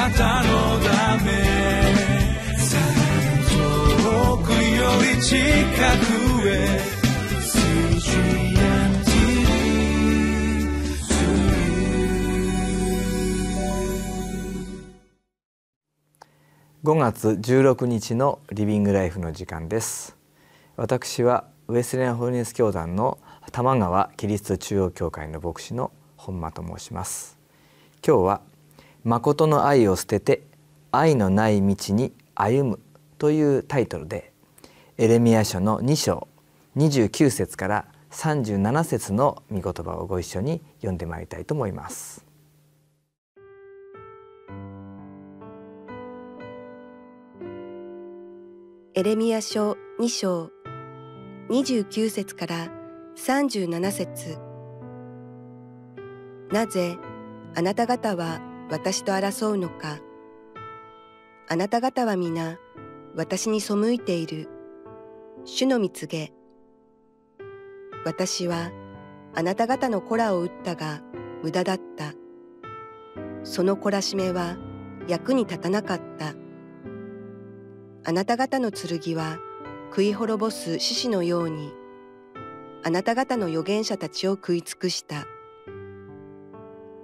なたのため遠くより近くへ5月16日のリビングライフの時間です。私はウェスレンホルネス教団の玉川キリスト中央教会の牧師の本間と申します。今日は誠の愛を捨てて愛のない道に歩むというタイトルでエレミア書の2章29節から37節の御言葉をご一緒に読んでまいりたいと思います。エレミア書2章29節から37節。なぜあなた方は私と争うのか。あなた方は皆私に背いている。主の見告げ。私はあなた方の子らを撃ったが無駄だった。その懲らしめは役に立たなかった。あなた方の剣は食い滅ぼす獅子のように、あなた方の預言者たちを食い尽くした。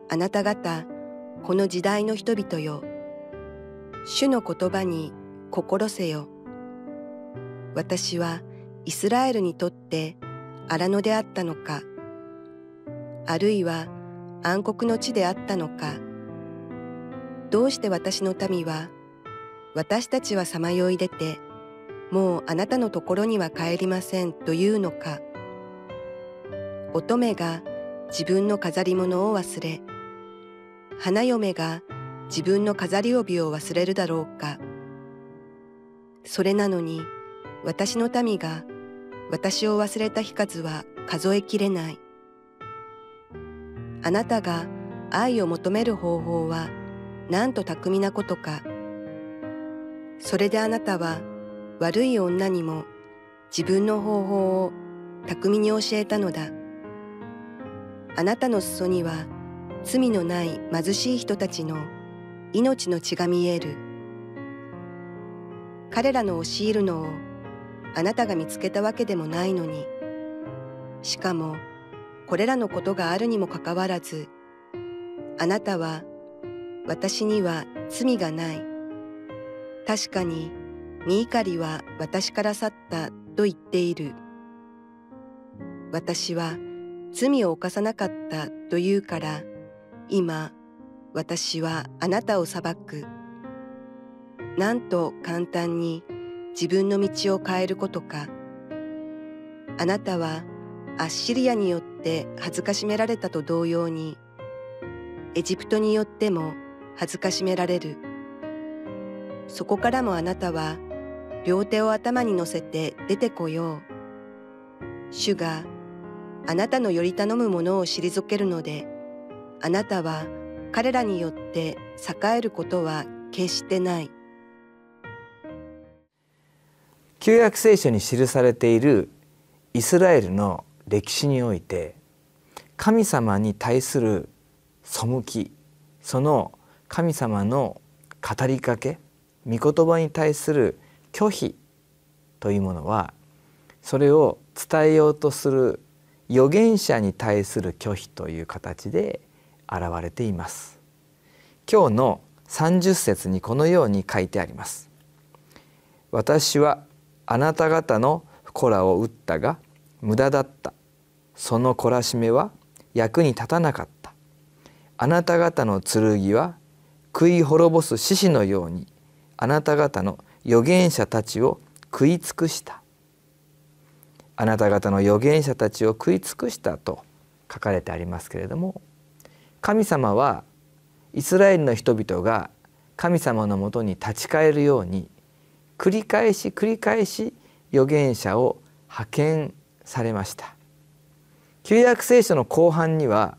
あなた方、この時代の人々よ。主の言葉に心せよ。私はイスラエルにとって荒野であったのか、あるいは暗黒の地であったのか、どうして私の民は私たちはさまよい出て、もうあなたのところには帰りませんというのか。乙女が自分の飾り物を忘れ、花嫁が自分の飾り帯を忘れるだろうか。それなのに私の民が私を忘れた日数は数えきれない。あなたが愛を求める方法はなんと巧みなことか。それであなたは悪い女にも自分の方法を巧みに教えたのだ。あなたの裾には罪のない貧しい人たちの命の血が見える。彼らの教えるのをあなたが見つけたわけでもないのに、しかもこれらのことがあるにもかかわらず、あなたは私には罪がない。確かに、身怒りは私から去ったと言っている。私は罪を犯さなかったと言うから、今、私はあなたを裁く。なんと簡単に自分の道を変えることか。あなたはアッシリアによって恥ずかしめられたと同様に、エジプトによっても恥ずかしめられる。そこからもあなたは両手を頭に乗せて出てこよう。主があなたのより頼むものを退けるので、あなたは彼らによって栄えることは決してない。旧約聖書に記されているイスラエルの歴史において神様に対する背きその神様の語りかけ御言葉に対する拒否というものはそれを伝えようとする預言者に対する拒否という形で現れています。今日の30節にこのように書いてあります。私はあなた方の子らを撃ったが無駄だった。その懲らしめは役に立たなかった。あなた方の剣は食い滅ぼす獅子のようにあなた方の預言者たちを食い尽くした。あなた方の預言者たちを食い尽くしたと書かれてありますけれども神様はイスラエルの人々が神様のもとに立ち返るように繰り返し繰り返し預言者を派遣されました。旧約聖書の後半には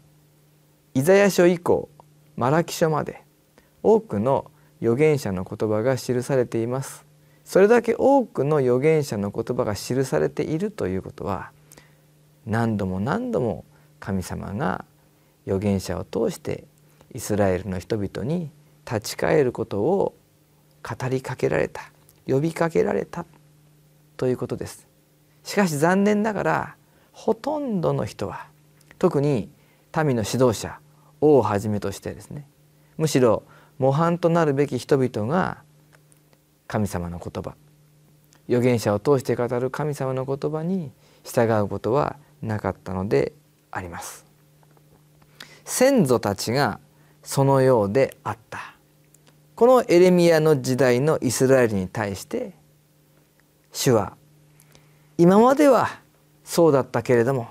イザヤ書以降マラキ書まで多くの預言者の言葉が記されています。それだけ多くの預言者の言葉が記されているということは何度も何度も神様が預言者を通してイスラエルの人々に立ち返ることを語りかけられた呼びかけられたということです。しかし残念ながらほとんどの人は特に民の指導者王をはじめとしてですねむしろ模範となるべき人々が神様の言葉預言者を通して語る神様の言葉に従うことはなかったのであります。先祖たちがそのようであった。このエレミアの時代のイスラエルに対して主は今まではそうだったけれども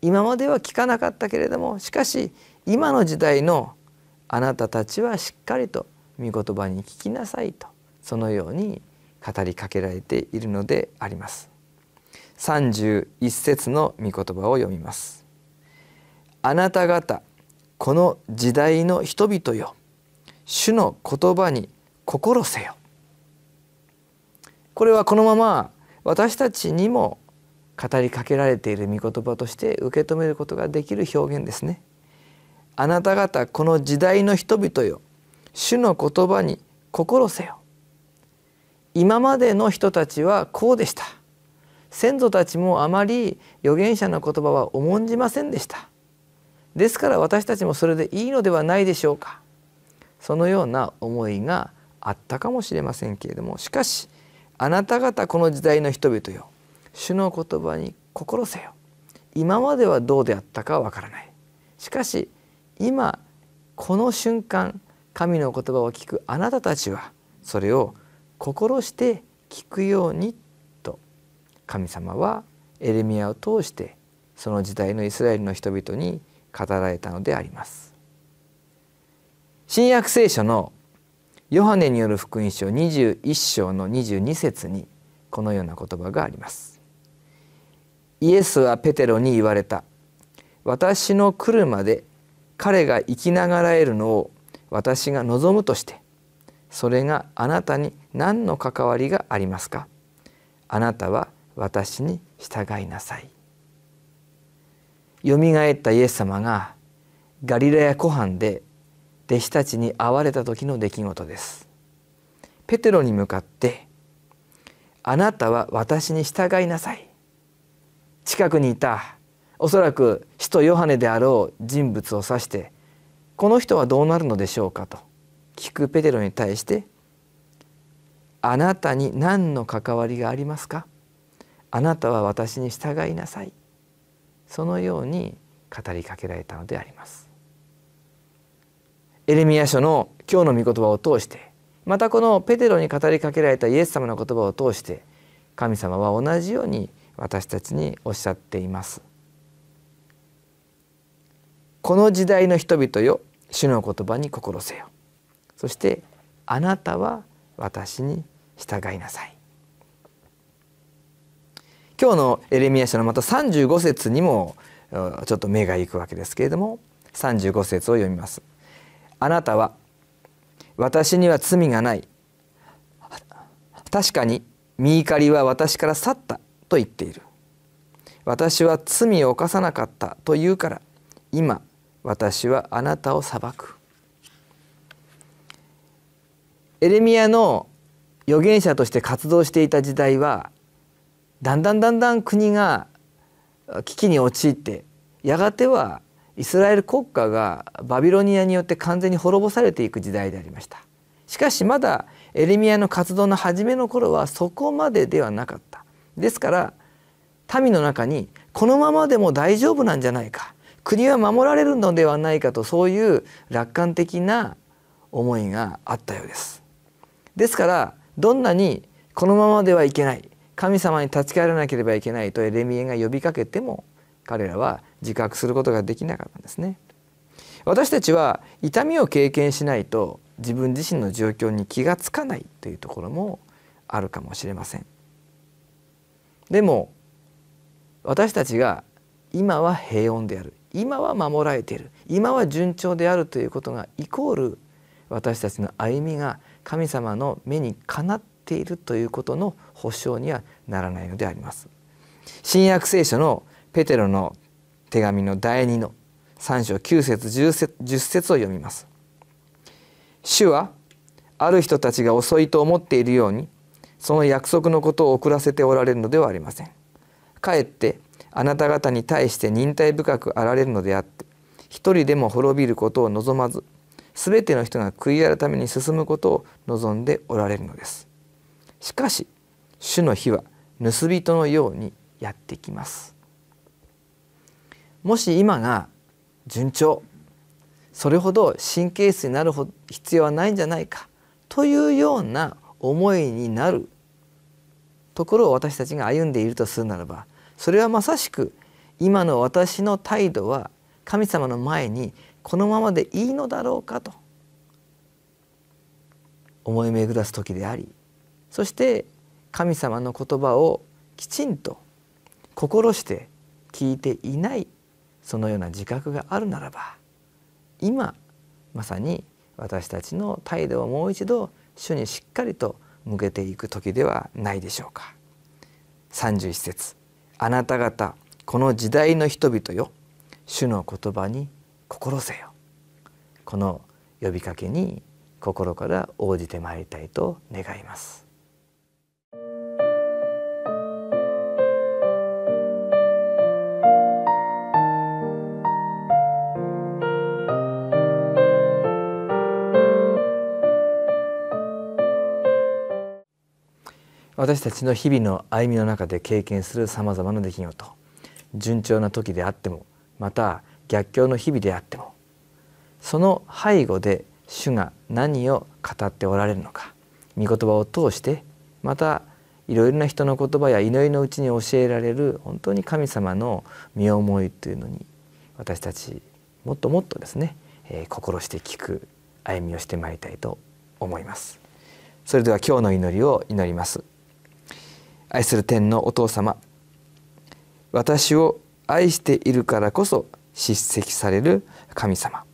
今までは聞かなかったけれどもしかし今の時代のあなたたちはしっかりと御言葉に聞きなさいとそのように語りかけられているのであります。31節の御言葉を読みます。あなた方この時代の人々よ。主の言葉に心せよ。これはこのまま私たちにも語りかけられている御言葉として受け止めることができる表現ですね。あなた方この時代の人々よ。主の言葉に心せよ。今までの人たちはこうでした。先祖たちもあまり預言者の言葉は重んじませんでした。ですから私たちもそれでいいのではないでしょうか。そのような思いがあったかもしれませんけれども。しかしあなた方この時代の人々よ。主の言葉に心せよ。今まではどうであったかわからない。しかし今この瞬間神の言葉を聞くあなたたちはそれを心して聞くようにと。神様はエレミアを通してその時代のイスラエルの人々に語られたのであります。新約聖書のヨハネによる福音書21章の22節にこのような言葉があります。イエスはペテロに言われた。私の来るまで彼が生きながらえるのを私が望むとしてそれがあなたに何の関わりがありますか？あなたは私に従いなさい。よみがえったイエス様がガリラヤ湖畔で弟子たちに会われた時の出来事です。ペテロに向かってあなたは私に従いなさい。近くにいたおそらく使徒ヨハネであろう人物を指してこの人はどうなるのでしょうか？と聞くペテロに対してあなたに何の関わりがありますか？あなたは私に従いなさい。そのように語りかけられたのであります。エレミア書の今日の御言葉を通してまたこのペテロに語りかけられたイエス様の言葉を通して神様は同じように私たちにおっしゃっています。この時代の人々よ主の言葉に心せよ。そしてあなたは私に従いなさい。今日のエレミア書のまた35節にもちょっと目が行くわけですけれども35節を読みます。あなたは私には罪がない。確かに見怒りは私から去ったと言っている。私は罪を犯さなかったと言うから今私はあなたを裁く。エレミアの預言者として活動していた時代はだんだんだんだん国が危機に陥ってやがてはイスラエル国家がバビロニアによって完全に滅ぼされていく時代でありました。しかしまだエレミアの活動の初めの頃はそこまでではなかった。ですから民の中にこのままでも大丈夫なんじゃないか。国は守られるのではないかとそういう楽観的な思いがあったようです。ですからどんなにこのままではいけない。神様に立ち返らなければいけないとエレミエが呼びかけても彼らは自覚することができなかったんですね。私たちは痛みを経験しないと自分自身の状況に気がつかないというところもあるかもしれません。でも私たちが今は平穏である。今は守られている。今は順調であるということがイコール私たちの歩みが神様の目にかなっているということの保証にはならないのであります。新約聖書のペテロの手紙の第2の3章9節 10, 節10節を読みます。主主はある人たちが遅いと思っているようにその約束のことを遅らせておられるのではありませんかえってあなた方に対して忍耐深くあられるのであって一人でも滅びることを望まず全ての人が悔い改めに進むことを望んでおられるのですしかし主の日は盗人のようにやってきます。もし今が順調それほど神経質になる必要はないんじゃないかというような思いになるところを私たちが歩んでいるとするならばそれはまさしく今の私の態度は神様の前にこのままでいいのだろうかと思い巡らす時でありそして神様の言葉をきちんと心して聞いていないそのような自覚があるならば今まさに私たちの態度をもう一度主にしっかりと向けていく時ではないでしょうか。31節あなた方この時代の人々よ主の言葉に心せよこの呼びかけに心から応じてまいりたいと願います私たちの日々の歩みの中で経験するさまざまな出来事。順調な時であってもまた逆境の日々であってもその背後で主が何を語っておられるのか御言葉を通してまたいろいろな人の言葉や祈りのうちに教えられる本当に神様の身思いというのに私たちもっともっとですね、えー、心して聞く歩みをしてまいりたいと思います。それでは今日の祈りを祈ります。愛する天のお父様私を愛しているからこそ叱責される神様。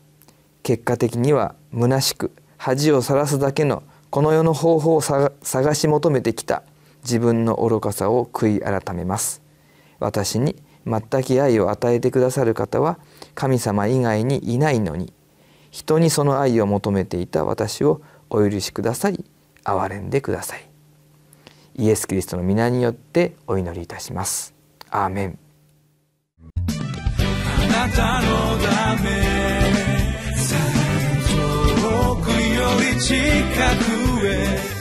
結果的には虚しく恥をさらすだけのこの世の方法を探し求めてきた自分の愚かさを悔い改めます。私に全く愛を与えてくださる方は神様以外にいないのに人にその愛を求めていた私をお許しくださり憐れんでください。イエス・キリストの皆によってお祈りいたします。アーメン。あなたのため遠くより近くへ